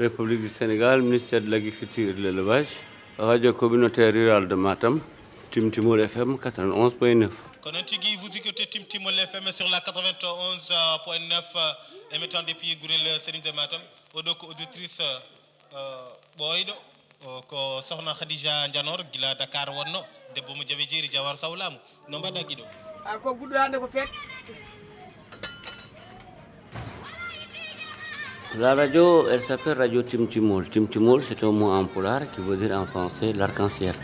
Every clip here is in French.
République du Sénégal, ministère de l'Agriculture et de l'Élevage, radio communautaire rurale de Matam, Timtimol FM 91.9. kono tigi vous écoutez Timtimol FM sur la 91.9 émettant depuis Gourel Serigne de Matam. Oɗo ko auditrice ɓooyɗo ko sohna khadija dianor gila dakar wonno debbo mo jawe jeeri jawar sawlamu no mbaɗɗa guiɗo a ko guɗɗo La radio, elle s'appelle Radio Timtimol. Timtimol, c'est un mot en polar qui veut dire en français l'arc-en-ciel.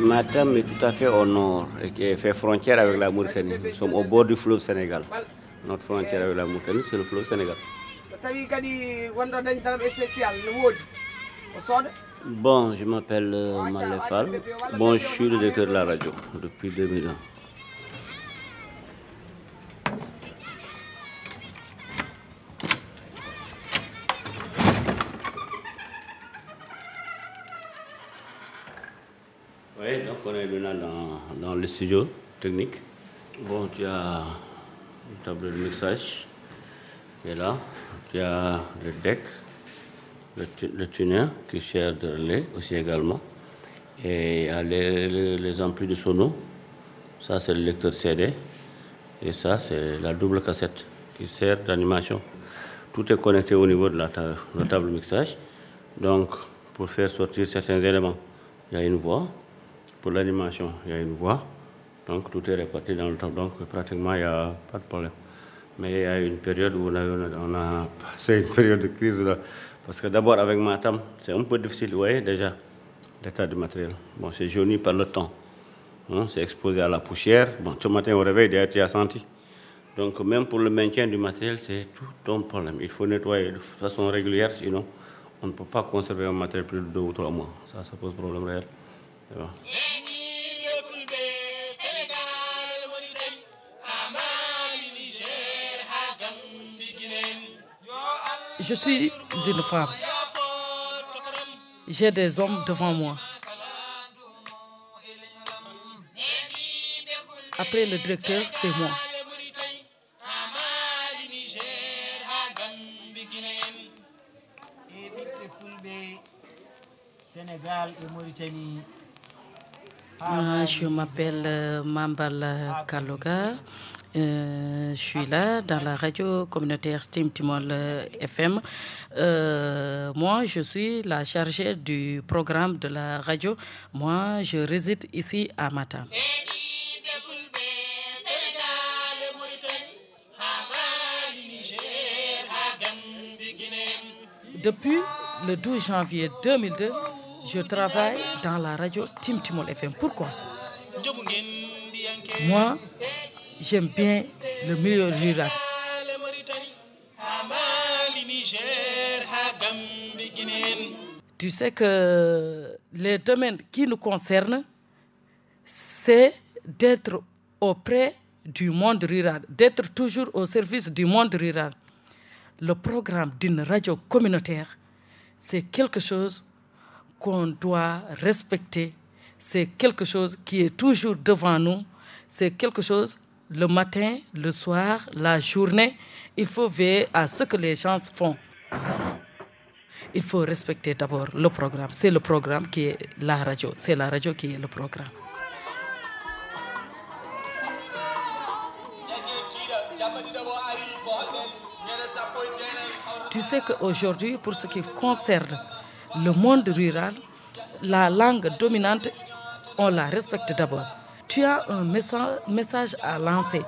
Matam est tout à fait au nord et qui fait frontière avec la Mauritanie. Nous sommes au bord du fleuve Sénégal. Notre frontière avec la Mauritanie, c'est le fleuve Sénégal. Bon, je m'appelle euh. Bon, je suis le directeur de la radio depuis 2001. Oui, donc on est maintenant dans, dans le studio technique. Bon, tu as une table de mixage qui est là. Tu as le deck, le, le tuner qui sert de relais aussi également. Et les, les, amplis de sono. Ça, c'est le lecteur CD. Et ça, c'est la double cassette qui sert d'animation. Tout est connecté au niveau de la, ta- la table mixage. Donc, pour faire sortir certains éléments, il y a une voix. Pour l'animation, il y a une voix. Donc, tout est réparti dans le temps. Donc, pratiquement, il n'y a pas de problème. Mais il y a une période où on a, on a passé une période de crise là. Parce que d'abord, avec Matam, c'est un peu difficile, vous voyez déjà, l'état du matériel. Bon, c'est jauni par le temps. Hein, c'est exposé à la poussière. Bon, ce matin au réveil, d'ailleurs, tu as senti. Donc, même pour le maintien du matériel, c'est tout un problème. Il faut nettoyer de façon régulière, sinon, on ne peut pas conserver un matériel plus de deux ou trois mois. Ça, ça pose problème réel. Je suis une femme. J'ai des hommes devant moi. Après le directeur, c'est moi. Euh, je m'appelle euh, Mambal Kaloga. Euh, je suis là dans la radio communautaire Tim Timol euh, FM. Euh, moi, je suis la chargée du programme de la radio. Moi, je réside ici à Matam. Depuis le 12 janvier 2002, je travaille dans la radio Tim Timol FM. Pourquoi? Moi, j'aime bien le milieu rural. Tu sais que les domaines qui nous concernent, c'est d'être auprès du monde rural, d'être toujours au service du monde rural. Le programme d'une radio communautaire, c'est quelque chose qu'on doit respecter, c'est quelque chose qui est toujours devant nous, c'est quelque chose le matin, le soir, la journée, il faut veiller à ce que les gens font. Il faut respecter d'abord le programme. C'est le programme qui est la radio. C'est la radio qui est le programme. Tu sais qu'aujourd'hui, pour ce qui concerne le monde rural, la langue dominante, on la respecte d'abord. Tu as un messa- message à lancer.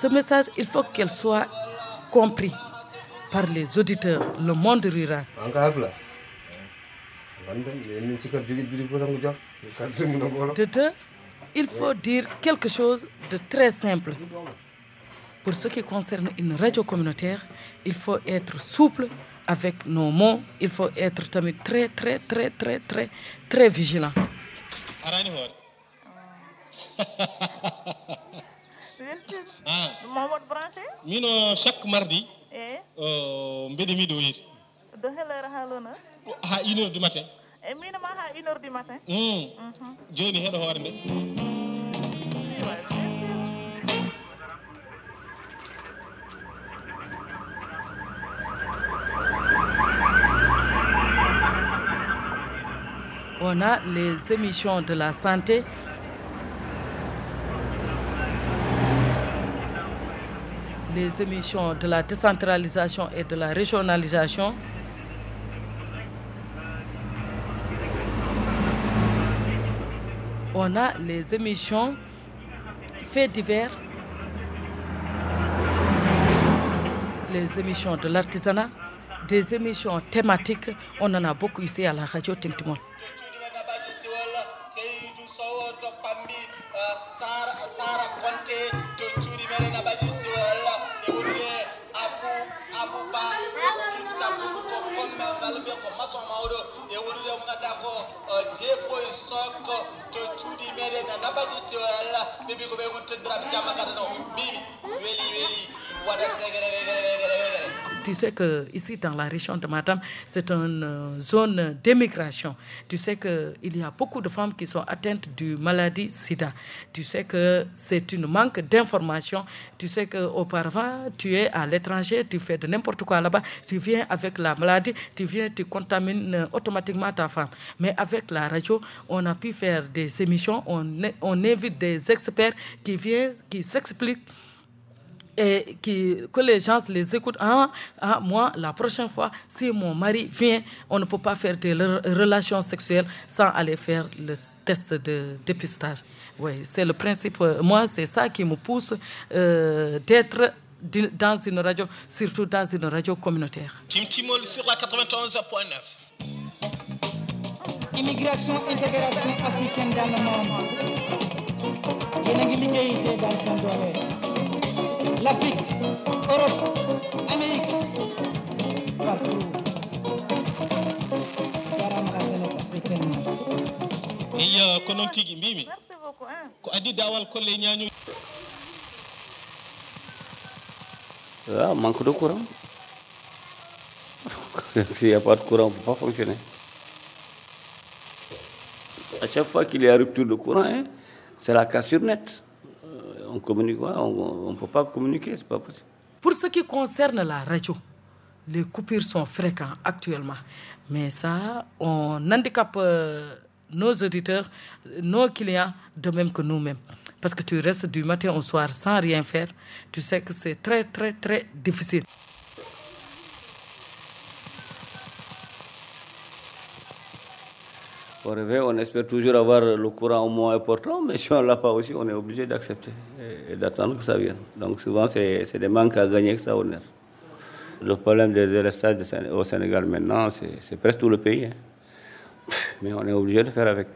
Ce message, il faut qu'elle soit compris par les auditeurs, le monde rural. De deux, il faut dire quelque chose de très simple. Pour ce qui concerne une radio communautaire, il faut être souple avec nos mots. Il faut être très, très, très, très, très, très vigilant. Ah. mino chaque mardi mbeɗe mi dow yeeti do helere une heure du matin. E minoma ha une heure du matin. Hmm. Joni heɗo hoore On a les émissions de la santé. Les émissions de la décentralisation et de la régionalisation. On a les émissions faits divers, les émissions de l'artisanat, des émissions thématiques. On en a beaucoup ici à la radio pammi sara bal be ko maso maudo e wonde mo ganduɗa ko jeppo e sok to Tu sais que ici dans la région de Matam, c'est une euh, zone d'émigration. Tu sais que il y a beaucoup de femmes qui sont atteintes du maladie SIDA. Tu sais que c'est une manque d'information. Tu sais que auparavant, tu es à l'étranger, tu fais de n'importe quoi là-bas, tu viens avec la maladie, tu viens, tu contamines euh, automatiquement ta femme. Mais avec la radio, on a pu faire des émissions, on, on invite des experts qui viennent, qui s'expliquent et que les gens les écoutent. Ah, ah, moi, la prochaine fois, si mon mari vient, on ne peut pas faire des re- relations sexuelles sans aller faire le test de dépistage. Oui, c'est le principe. Moi, c'est ça qui me pousse euh, d'être dans une radio, surtout dans une radio communautaire. Sur la 91.9. Immigration, intégration africaine dans le monde. yéen a ngi liggéey te seen doole. L'Afrique, Europe, Amérique, partout. Jarama la jeunesse africaine. eyi ko noon tigi mbimi. Hein. ko adi dawal kolle ñañu Ah, manque de courant. S'il n'y a pas de courant, on ne peut pas fonctionner. Chaque fois qu'il y a rupture de courant, hein, c'est la cassure nette. Euh, On communique quoi On ne peut pas communiquer, c'est pas possible. Pour ce qui concerne la radio, les coupures sont fréquentes actuellement. Mais ça, on handicape euh, nos auditeurs, nos clients, de même que nous-mêmes. Parce que tu restes du matin au soir sans rien faire. Tu sais que c'est très, très, très difficile. Au réveil, on espère toujours avoir le courant au moins important, mais si on ne l'a pas aussi, on est obligé d'accepter et, d'attendre que ça vienne. Donc souvent, c'est des manques à gagner que ça. Le problème des délestages au Sénégal maintenant, c'est c'est presque tout le pays. hein. Mais on est obligé de faire avec.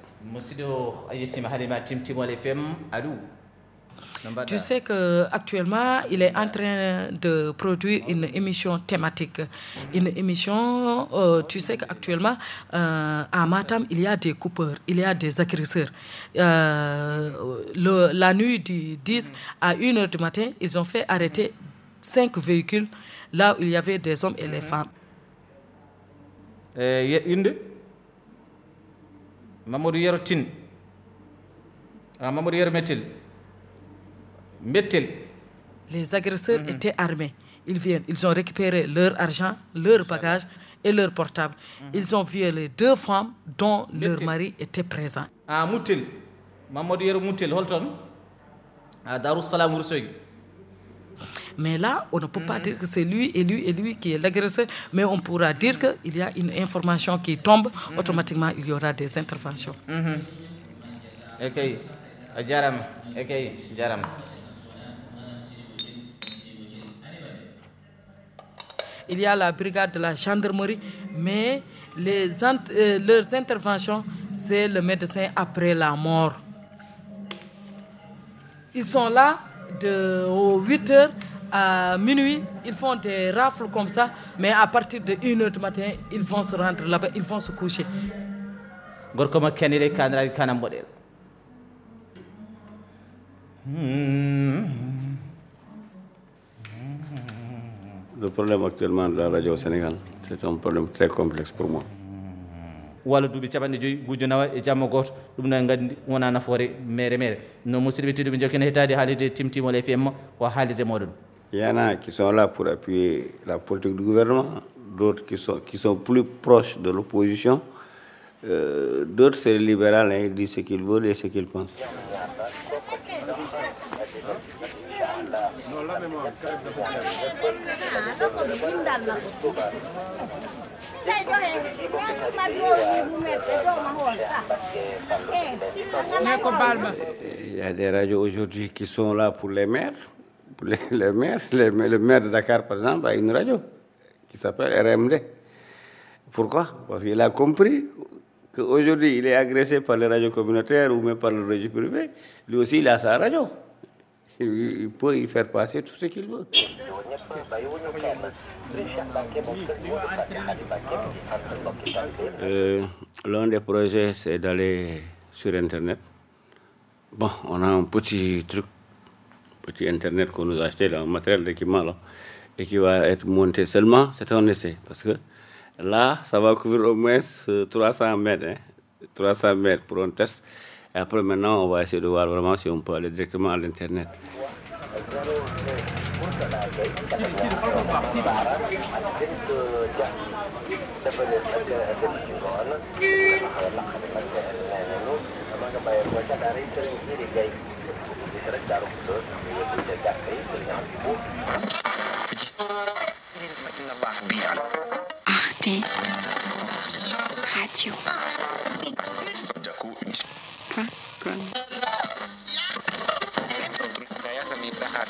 Tu sais qu'actuellement, il est en train de produire une émission thématique. Une émission, euh, tu sais qu'actuellement, euh, à Matam, il y a des coupeurs, il y a des agresseurs. Euh, le- la nuit du 10 à 1 heure du matin, ils ont fait arrêter cinq véhicules là où il y avait des hommes et les femmes. e ye- inde mamadou yero Les agresseurs étaient armés. Ils viennent, ils ont récupéré leur argent, leur bagage et leur portable. Ils ont violé deux femmes dont leur mari était présent. a muttel mamadou yero muttel holton a darussalam wursoygui Mais là, on ne peut pas dire que c'est lui et lui et lui qui est l'agresseur, mais on pourra dire qu'il y a une information qui tombe, automatiquement il y aura des interventions kay a jarama e kay jarama Il y a la brigade de la gendarmerie, mais euh, leurs interventions, c'est le médecin après la mort. Ils sont là de 8 heures à minuit, ils font des rafles comme ça, mais à partir de 1 heure du matin, ils vont se rendre là-bas, ils vont se coucher. Le problème actuellement de la radio au Sénégal, c'est un problème très complexe pour moi. walla duuɓi capanɗe joyyi gujjo nawa e jamma goto ɗum no gandi wona nafoore mere mere no musidɓe tedduɓe jokkene hettade haalirde timtimol fm ko haalirde moɗon Il y en a qui sont là pour appuyer la politique du gouvernement, d'autres qui sont, qui sont plus proches de l'opposition. Euh, D'autres, c'est libéral, hein, ils disent ce qu'ils veulent et ce qu'ils pensent. Il y a des radios aujourd'hui qui sont là pour les maires. Les maires. Les- le maire de Dakar, par exemple, a une radio qui s'appelle RMD. Pourquoi? Parce qu'il a compris qu'aujourd'hui, il est agressé par les radios communautaires ou même par le radio privé. Lui aussi, il a sa radio. Il peut y faire passer tout ce qu'il veut. Euh, L'un des projets, c'est d'aller sur Internet. Bon, on a un petit truc, petit Internet qu'on nous a acheté, là, un matériel d'équipement, et qui va être monté seulement, c'est un essai. Parce que là, ça va couvrir au moins euh, 300 mètres, hein, 300 mètres pour un test. Et après, maintenant, on va essayer de voir vraiment si on peut aller directement à l'Internet. Arte Radio saya seni tahan